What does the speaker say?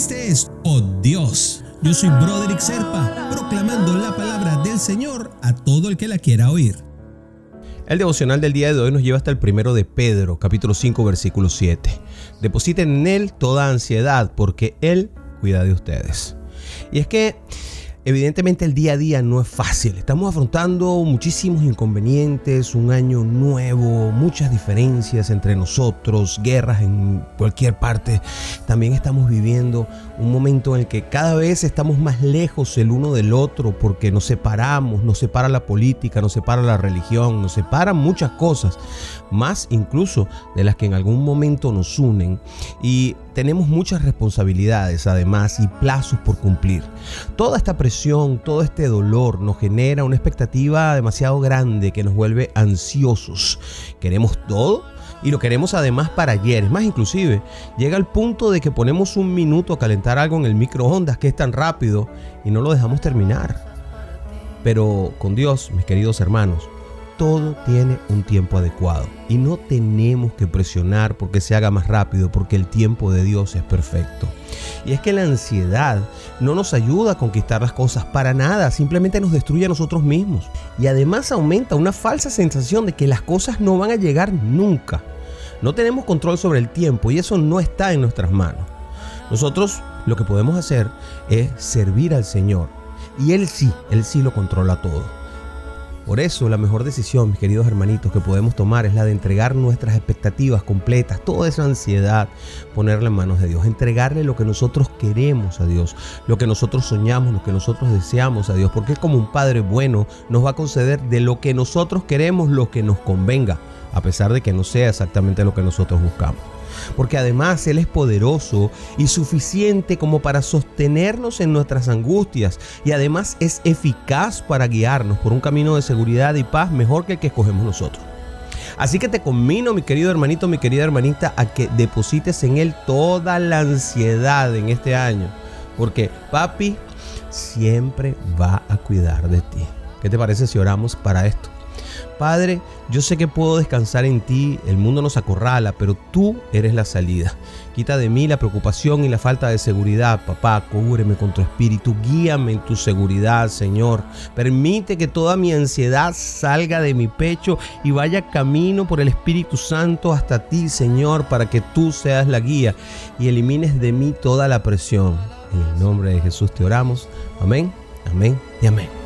Este es Oh Dios. Yo soy Broderick Serpa, proclamando la palabra del Señor a todo el que la quiera oír. El devocional del día de hoy nos lleva hasta el primero de Pedro, capítulo 5, versículo 7. Depositen en Él toda ansiedad, porque Él cuida de ustedes. Y es que Evidentemente el día a día no es fácil. Estamos afrontando muchísimos inconvenientes, un año nuevo, muchas diferencias entre nosotros, guerras en cualquier parte. También estamos viviendo un momento en el que cada vez estamos más lejos el uno del otro porque nos separamos, nos separa la política, nos separa la religión, nos separan muchas cosas, más incluso de las que en algún momento nos unen. Y tenemos muchas responsabilidades además y plazos por cumplir. Toda esta presión, todo este dolor nos genera una expectativa demasiado grande que nos vuelve ansiosos. Queremos todo y lo queremos además para ayer. Es más, inclusive llega el punto de que ponemos un minuto a calentar algo en el microondas que es tan rápido y no lo dejamos terminar. Pero con Dios, mis queridos hermanos, todo tiene un tiempo adecuado y no tenemos que presionar porque se haga más rápido porque el tiempo de Dios es perfecto. Y es que la ansiedad no nos ayuda a conquistar las cosas para nada, simplemente nos destruye a nosotros mismos. Y además aumenta una falsa sensación de que las cosas no van a llegar nunca. No tenemos control sobre el tiempo y eso no está en nuestras manos. Nosotros lo que podemos hacer es servir al Señor. Y Él sí, Él sí lo controla todo. Por eso la mejor decisión, mis queridos hermanitos, que podemos tomar es la de entregar nuestras expectativas completas, toda esa ansiedad, ponerla en manos de Dios, entregarle lo que nosotros queremos a Dios, lo que nosotros soñamos, lo que nosotros deseamos a Dios, porque como un Padre bueno nos va a conceder de lo que nosotros queremos lo que nos convenga, a pesar de que no sea exactamente lo que nosotros buscamos porque además Él es poderoso y suficiente como para sostenernos en nuestras angustias y además es eficaz para guiarnos por un camino de seguridad y paz mejor que el que escogemos nosotros. Así que te conmino, mi querido hermanito, mi querida hermanita, a que deposites en Él toda la ansiedad en este año, porque papi siempre va a cuidar de ti. ¿Qué te parece si oramos para esto? Padre, yo sé que puedo descansar en ti, el mundo nos acorrala, pero tú eres la salida. Quita de mí la preocupación y la falta de seguridad, papá, cúbreme con tu espíritu, guíame en tu seguridad, Señor. Permite que toda mi ansiedad salga de mi pecho y vaya camino por el Espíritu Santo hasta ti, Señor, para que tú seas la guía y elimines de mí toda la presión. En el nombre de Jesús te oramos. Amén, amén y amén.